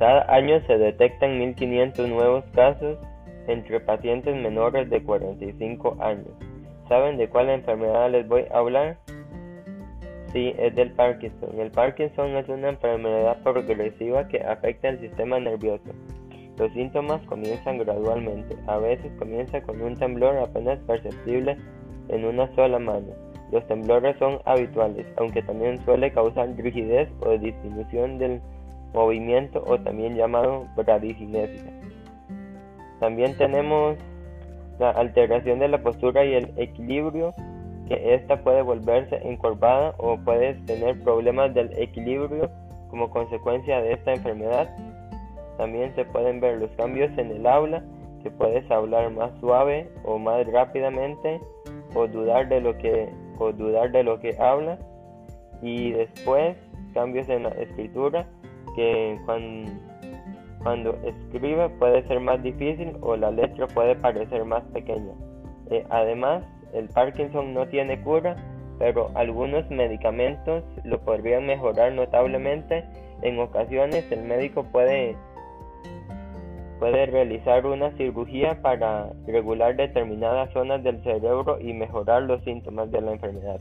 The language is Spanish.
Cada año se detectan 1.500 nuevos casos entre pacientes menores de 45 años. ¿Saben de cuál enfermedad les voy a hablar? Sí, es del Parkinson. El Parkinson es una enfermedad progresiva que afecta el sistema nervioso. Los síntomas comienzan gradualmente. A veces comienza con un temblor apenas perceptible en una sola mano. Los temblores son habituales, aunque también suele causar rigidez o disminución del movimiento o también llamado bradicinesia. También tenemos la alteración de la postura y el equilibrio, que esta puede volverse encorvada o puedes tener problemas del equilibrio como consecuencia de esta enfermedad. También se pueden ver los cambios en el habla, que puedes hablar más suave o más rápidamente o dudar de lo que o dudar de lo que hablas y después cambios en la escritura que cuando, cuando escribe puede ser más difícil o la letra puede parecer más pequeña. Eh, además, el Parkinson no tiene cura, pero algunos medicamentos lo podrían mejorar notablemente. En ocasiones el médico puede, puede realizar una cirugía para regular determinadas zonas del cerebro y mejorar los síntomas de la enfermedad.